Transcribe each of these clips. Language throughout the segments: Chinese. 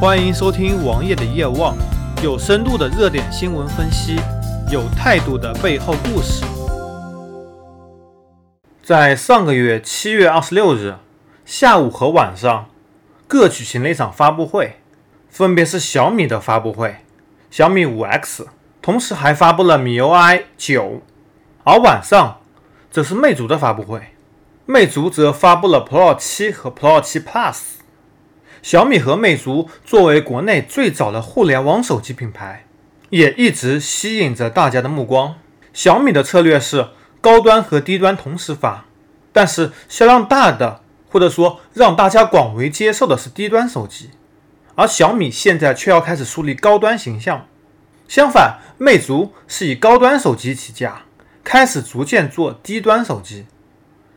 欢迎收听王爷的夜望，有深度的热点新闻分析，有态度的背后故事。在上个月七月二十六日下午和晚上，各举行了一场发布会，分别是小米的发布会，小米五 X，同时还发布了米 UI 九，而晚上则是魅族的发布会，魅族则发布了 Pro 七和 Pro 七 Plus。小米和魅族作为国内最早的互联网手机品牌，也一直吸引着大家的目光。小米的策略是高端和低端同时发，但是销量大的或者说让大家广为接受的是低端手机，而小米现在却要开始树立高端形象。相反，魅族是以高端手机起家，开始逐渐做低端手机，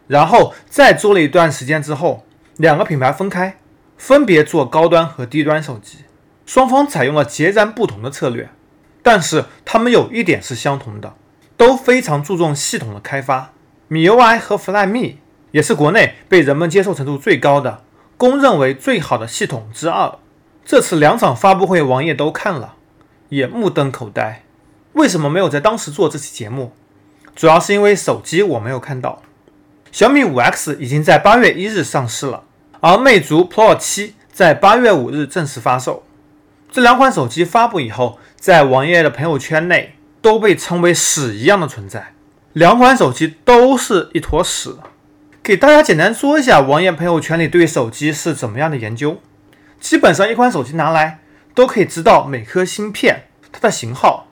然后再做了一段时间之后，两个品牌分开。分别做高端和低端手机，双方采用了截然不同的策略，但是他们有一点是相同的，都非常注重系统的开发。米 UI 和 Flyme 也是国内被人们接受程度最高的，公认为最好的系统之二。这次两场发布会，王爷都看了，也目瞪口呆。为什么没有在当时做这期节目？主要是因为手机我没有看到。小米五 X 已经在八月一日上市了。而魅族 Pro 七在八月五日正式发售。这两款手机发布以后，在王爷的朋友圈内都被称为屎一样的存在。两款手机都是一坨屎。给大家简单说一下，王爷朋友圈里对手机是怎么样的研究。基本上一款手机拿来都可以知道每颗芯片、它的型号，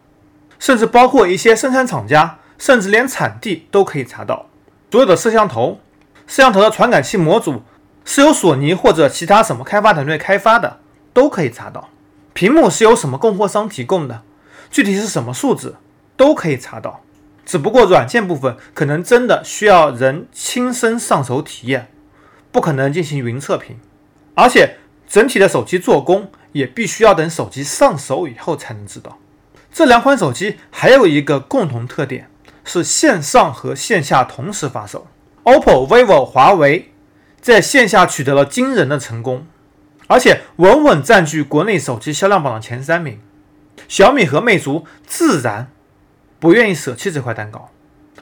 甚至包括一些生产厂家，甚至连产地都可以查到。所有的摄像头、摄像头的传感器模组。是由索尼或者其他什么开发团队开发的，都可以查到。屏幕是由什么供货商提供的，具体是什么数字，都可以查到。只不过软件部分可能真的需要人亲身上手体验，不可能进行云测评。而且整体的手机做工也必须要等手机上手以后才能知道。这两款手机还有一个共同特点，是线上和线下同时发售。OPPO、vivo、华为。在线下取得了惊人的成功，而且稳稳占据国内手机销量榜的前三名。小米和魅族自然不愿意舍弃这块蛋糕，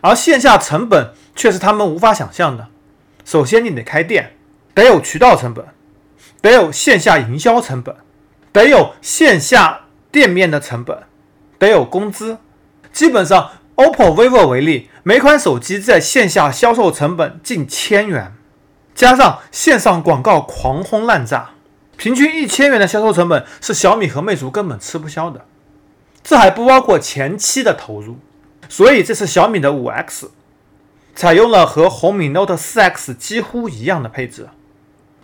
而线下成本却是他们无法想象的。首先，你得开店，得有渠道成本，得有线下营销成本，得有线下店面的成本，得有工资。基本上，OPPO、vivo 为例，每款手机在线下销售成本近千元。加上线上广告狂轰滥炸，平均一千元的销售成本是小米和魅族根本吃不消的。这还不包括前期的投入。所以这次小米的五 X 采用了和红米 Note 四 X 几乎一样的配置，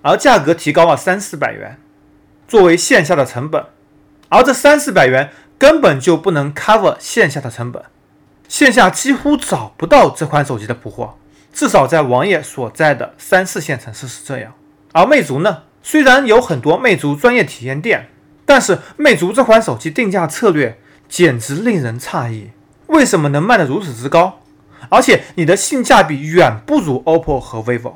而价格提高了三四百元作为线下的成本，而这三四百元根本就不能 cover 线下的成本，线下几乎找不到这款手机的补货。至少在王爷所在的三四线城市是这样，而魅族呢？虽然有很多魅族专业体验店，但是魅族这款手机定价策略简直令人诧异。为什么能卖得如此之高？而且你的性价比远不如 OPPO 和 vivo。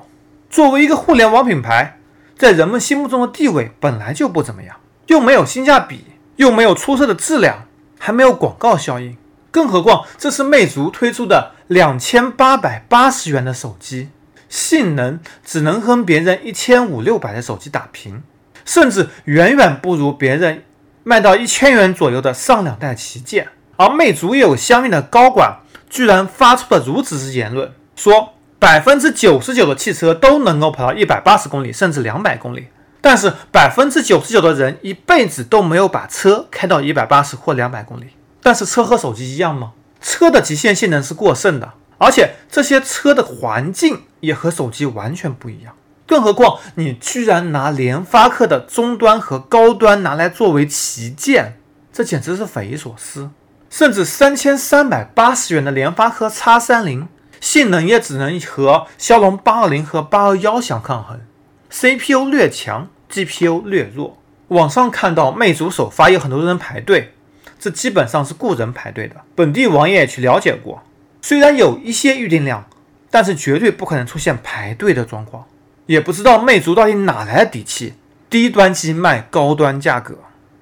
作为一个互联网品牌，在人们心目中的地位本来就不怎么样，又没有性价比，又没有出色的质量，还没有广告效应。更何况这是魅族推出的两千八百八十元的手机，性能只能和别人一千五六百的手机打平，甚至远远不如别人卖到一千元左右的上两代旗舰。而魅族也有相应的高管居然发出了如此之言论，说百分之九十九的汽车都能够跑到一百八十公里甚至两百公里，但是百分之九十九的人一辈子都没有把车开到一百八十或两百公里。但是车和手机一样吗？车的极限性能是过剩的，而且这些车的环境也和手机完全不一样。更何况你居然拿联发科的终端和高端拿来作为旗舰，这简直是匪夷所思。甚至三千三百八十元的联发科 X 三零，性能也只能和骁龙八二零和八二幺相抗衡，CPU 略强，GPU 略弱。网上看到魅族首发有很多人排队。这基本上是雇人排队的。本地网也去了解过，虽然有一些预订量，但是绝对不可能出现排队的状况。也不知道魅族到底哪来的底气，低端机卖高端价格。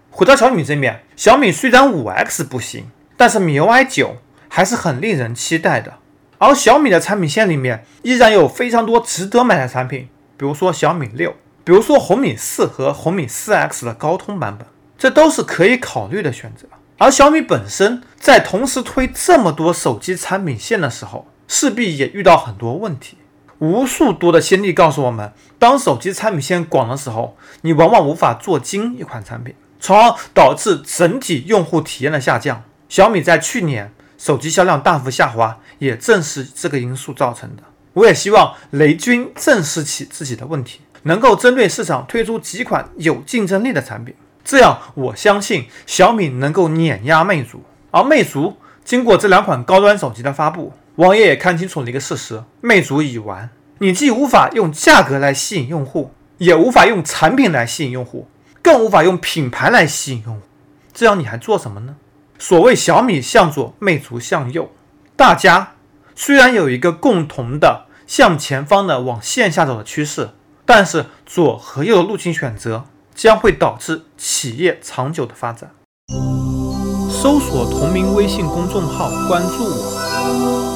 回到小米这面，小米虽然五 X 不行，但是 MIUI 九还是很令人期待的。而小米的产品线里面依然有非常多值得买的产品，比如说小米六，比如说红米四和红米四 X 的高通版本，这都是可以考虑的选择。而小米本身在同时推这么多手机产品线的时候，势必也遇到很多问题。无数多的先例告诉我们，当手机产品线广的时候，你往往无法做精一款产品，从而导致整体用户体验的下降。小米在去年手机销量大幅下滑，也正是这个因素造成的。我也希望雷军正视起自己的问题，能够针对市场推出几款有竞争力的产品。这样，我相信小米能够碾压魅族。而魅族经过这两款高端手机的发布，网页也看清楚了一个事实：魅族已完。你既无法用价格来吸引用户，也无法用产品来吸引用户，更无法用品牌来吸引用户。这样你还做什么呢？所谓小米向左，魅族向右。大家虽然有一个共同的向前方的往线下走的趋势，但是左和右的路径选择。将会导致企业长久的发展。搜索同名微信公众号，关注我。